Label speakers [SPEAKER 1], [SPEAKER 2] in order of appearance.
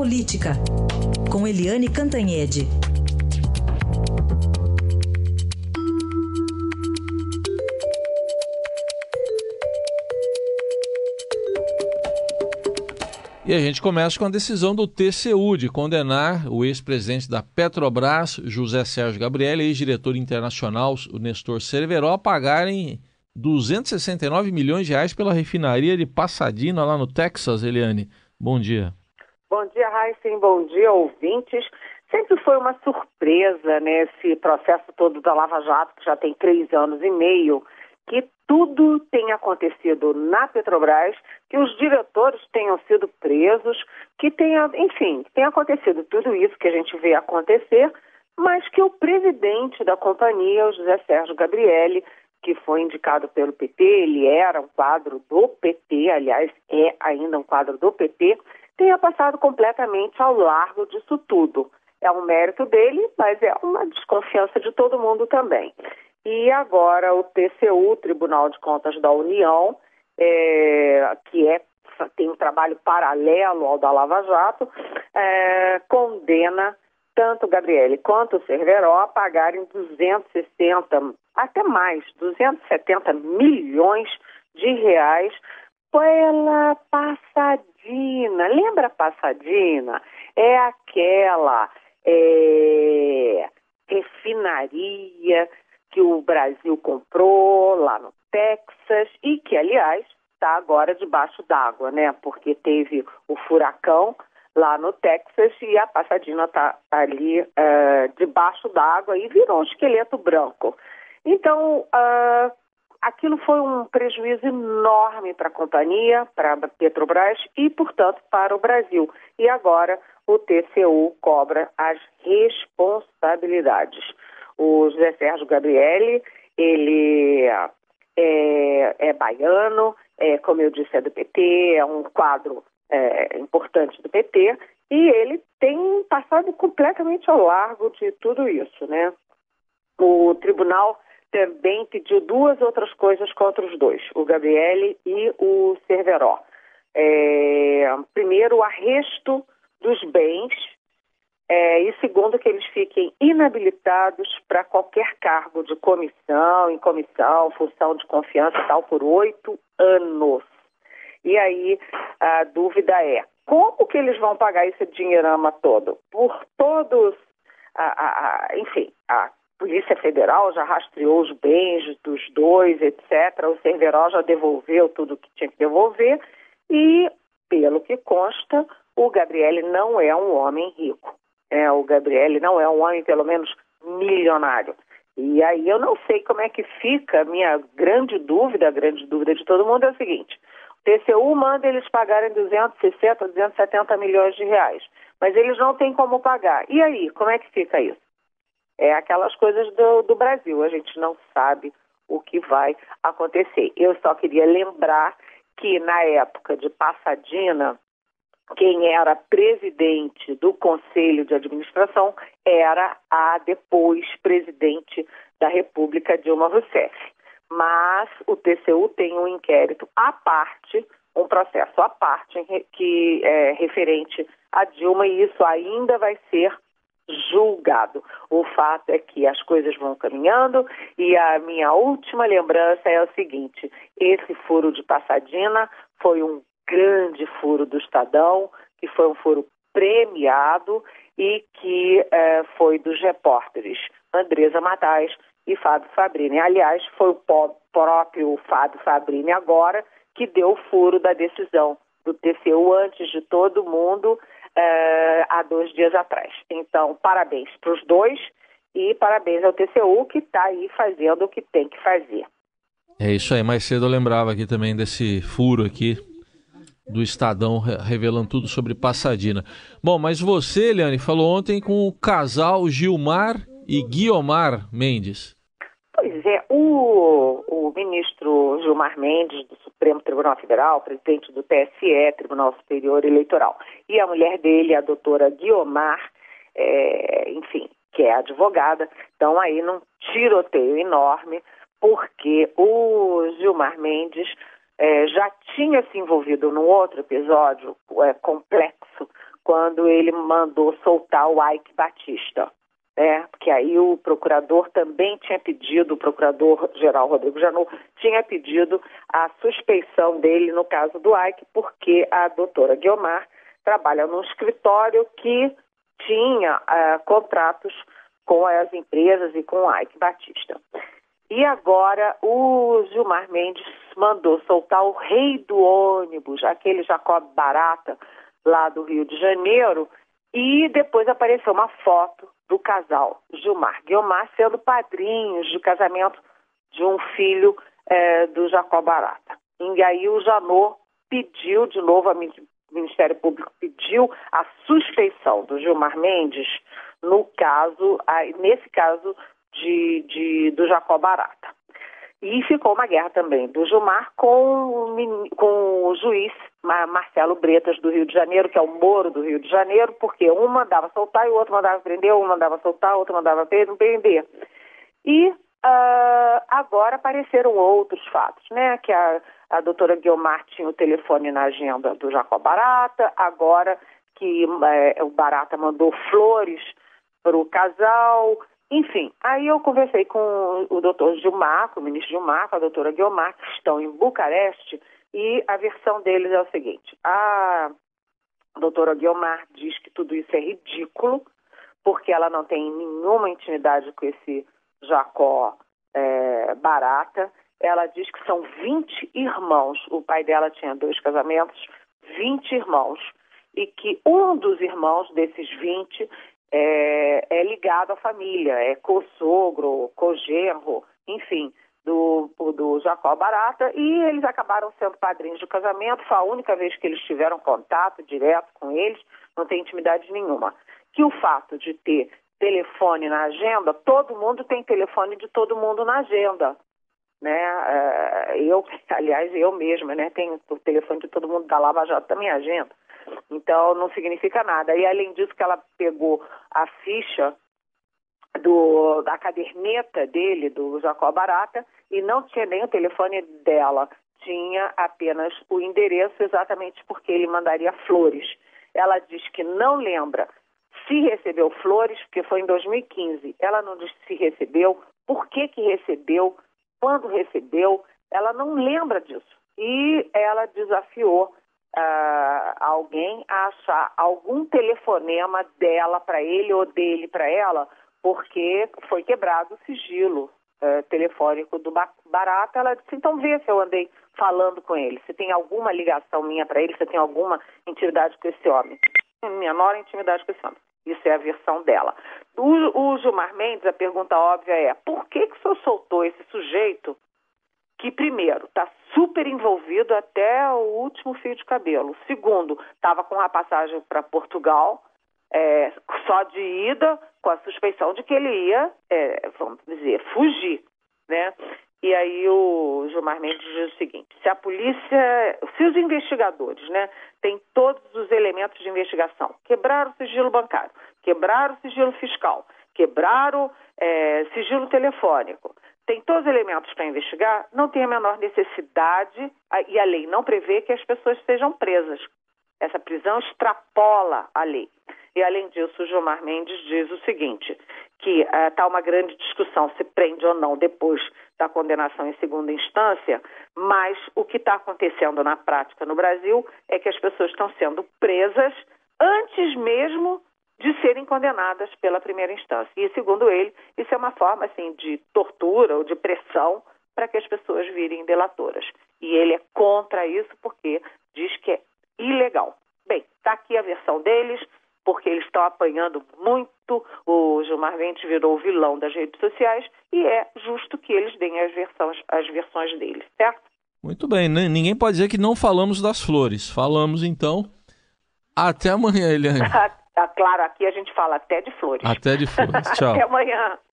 [SPEAKER 1] Política, com Eliane Cantanhede.
[SPEAKER 2] E a gente começa com a decisão do TCU de condenar o ex-presidente da Petrobras, José Sérgio Gabriel, e ex-diretor internacional, o Nestor Cerveró, a pagarem 269 milhões de reais pela refinaria de Pasadena, lá no Texas, Eliane. Bom dia.
[SPEAKER 3] Bom dia, Heisen. Bom dia, ouvintes. Sempre foi uma surpresa, né, esse processo todo da Lava Jato, que já tem três anos e meio, que tudo tenha acontecido na Petrobras, que os diretores tenham sido presos, que tenha, enfim, tenha acontecido tudo isso que a gente vê acontecer, mas que o presidente da companhia, o José Sérgio Gabrielli, que foi indicado pelo PT, ele era um quadro do PT, aliás, é ainda um quadro do PT, tenha passado completamente ao largo disso tudo. É um mérito dele, mas é uma desconfiança de todo mundo também. E agora o TCU, Tribunal de Contas da União, é, que é, tem um trabalho paralelo ao da Lava Jato, é, condena tanto Gabriele quanto o Cerveró a pagarem 260, até mais, 270 milhões de reais pela Passadina. Lembra Passadina? É aquela é, refinaria que o Brasil comprou lá no Texas e que, aliás, está agora debaixo d'água, né? Porque teve o furacão lá no Texas e a Passadina está ali uh, debaixo d'água e virou um esqueleto branco. Então, uh, aquilo foi um prejuízo enorme para a companhia, para a Petrobras e, portanto, para o Brasil. E agora o TCU cobra as responsabilidades o José Sérgio Gabrielli, ele é, é baiano, é, como eu disse, é do PT, é um quadro é, importante do PT, e ele tem passado completamente ao largo de tudo isso, né? O tribunal também pediu duas outras coisas contra os dois, o Gabriele e o Cerveró. É, primeiro, o arresto dos bens é, e segundo, que eles fiquem inabilitados para qualquer cargo de comissão, em comissão, função de confiança e tal, por oito anos. E aí a dúvida é, como que eles vão pagar esse dinheirama todo? Por todos, a, a, a, enfim, a Polícia Federal já rastreou os bens dos dois, etc. O Cerveró já devolveu tudo que tinha que devolver e, pelo que consta, o Gabriele não é um homem rico é, o Gabriele não é um homem, pelo menos, milionário. E aí eu não sei como é que fica, minha grande dúvida, a grande dúvida de todo mundo é o seguinte, o TCU manda eles pagarem 260, 270 milhões de reais, mas eles não têm como pagar. E aí, como é que fica isso? É aquelas coisas do, do Brasil, a gente não sabe o que vai acontecer. Eu só queria lembrar que na época de Passadina, quem era presidente do Conselho de Administração era a depois presidente da República, Dilma Rousseff. Mas o TCU tem um inquérito à parte, um processo à parte que é referente a Dilma e isso ainda vai ser julgado. O fato é que as coisas vão caminhando e a minha última lembrança é o seguinte: esse furo de Passadina foi um grande furo do Estadão, que foi um furo premiado e que eh, foi dos repórteres Andresa Matais e Fábio Fabrini. Aliás, foi o próprio Fábio Fabrini agora que deu o furo da decisão do TCU antes de todo mundo eh, há dois dias atrás. Então, parabéns para os dois e parabéns ao TCU que está aí fazendo o que tem que fazer.
[SPEAKER 2] É isso aí, mais cedo eu lembrava aqui também desse furo aqui do Estadão revelando tudo sobre Passadina. Bom, mas você, Eliane, falou ontem com o casal Gilmar e Guiomar Mendes.
[SPEAKER 3] Pois é, o, o ministro Gilmar Mendes, do Supremo Tribunal Federal, presidente do TSE, Tribunal Superior Eleitoral, e a mulher dele, a doutora Guiomar, é, enfim, que é advogada, estão aí num tiroteio enorme, porque o Gilmar Mendes é, já tinha se envolvido num outro episódio é, complexo quando ele mandou soltar o Ike Batista. Né? Porque aí o procurador também tinha pedido, o procurador-geral Rodrigo Janot tinha pedido a suspeição dele no caso do Ike, porque a doutora Guiomar trabalha num escritório que tinha uh, contratos com as empresas e com o Ike Batista. E agora o Gilmar Mendes mandou soltar o rei do ônibus, aquele Jacob Barata, lá do Rio de Janeiro, e depois apareceu uma foto do casal Gilmar Guilmar sendo padrinhos de casamento de um filho é, do Jacob Barata. E aí o Janot pediu de novo, o Ministério Público pediu a suspeição do Gilmar Mendes no caso, nesse caso de, de, do Jacob Barata. E ficou uma guerra também do Gilmar com, com o juiz Marcelo Bretas do Rio de Janeiro, que é o Moro do Rio de Janeiro, porque um mandava soltar e o outro mandava prender, um mandava soltar, o outro mandava prender. E uh, agora apareceram outros fatos, né? Que a, a doutora Guilmar tinha o telefone na agenda do Jacob Barata, agora que uh, o Barata mandou flores para o casal, enfim, aí eu conversei com o doutor Gilmar, com o ministro Gilmar, com a doutora Guilmar, que estão em Bucareste, e a versão deles é o seguinte: a doutora Guilmar diz que tudo isso é ridículo, porque ela não tem nenhuma intimidade com esse Jacó é, Barata. Ela diz que são 20 irmãos. O pai dela tinha dois casamentos, 20 irmãos. E que um dos irmãos desses 20 é, é ligado à família, é co-sogro, co-genro, enfim, do Jacó Barata, e eles acabaram sendo padrinhos do casamento, foi a única vez que eles tiveram contato direto com eles, não tem intimidade nenhuma. Que o fato de ter telefone na agenda, todo mundo tem telefone de todo mundo na agenda. Né? É, eu, aliás, eu mesma, né, tenho o telefone de todo mundo da Lava Jato da minha agenda. Então não significa nada. E além disso que ela pegou a ficha do, da caderneta dele, do Jacó Barata, e não tinha nem o telefone dela, tinha apenas o endereço exatamente porque ele mandaria flores. Ela diz que não lembra se recebeu flores, porque foi em 2015. Ela não diz se recebeu, por que, que recebeu, quando recebeu, ela não lembra disso. E ela desafiou uh, alguém a achar algum telefonema dela para ele ou dele para ela, porque foi quebrado o sigilo uh, telefônico do Barata. Ela disse: então vê se eu andei falando com ele, se tem alguma ligação minha para ele, se tem alguma intimidade com esse homem. Menor intimidade com esse homem. Isso é a versão dela. O, o Gilmar Mendes, a pergunta óbvia é: por que, que o senhor soltou esse sujeito que, primeiro, está super envolvido até o último fio de cabelo. Segundo, estava com a passagem para Portugal, é, só de ida, com a suspeição de que ele ia, é, vamos dizer, fugir, né? E aí o Gilmar Mendes diz o seguinte: se a polícia, se os investigadores, né, têm todos os elementos de investigação, quebraram o sigilo bancário, quebraram o sigilo fiscal, quebraram é, sigilo telefônico, tem todos os elementos para investigar, não tem a menor necessidade, e a lei não prevê que as pessoas sejam presas. Essa prisão extrapola a lei. E, além disso, o Gilmar Mendes diz o seguinte, que está eh, uh, uma grande discussão se prende ou não depois da condenação em segunda instância, mas o que está acontecendo na prática no Brasil é que as pessoas estão sendo presas antes mesmo de serem condenadas pela primeira instância. E, segundo ele, isso é uma forma assim de tortura ou de pressão para que as pessoas virem delatoras. E ele é contra isso porque diz que é ilegal. Bem, está aqui a versão deles, porque eles estão apanhando muito. O Gilmar Mendes virou o vilão das redes sociais e é justo que eles deem as versões, as versões deles, certo?
[SPEAKER 2] Muito bem, ninguém pode dizer que não falamos das flores. Falamos então. Até amanhã, Eliane.
[SPEAKER 3] Tá claro, aqui a gente fala até de flores.
[SPEAKER 2] Até de flores. Tchau.
[SPEAKER 3] até amanhã.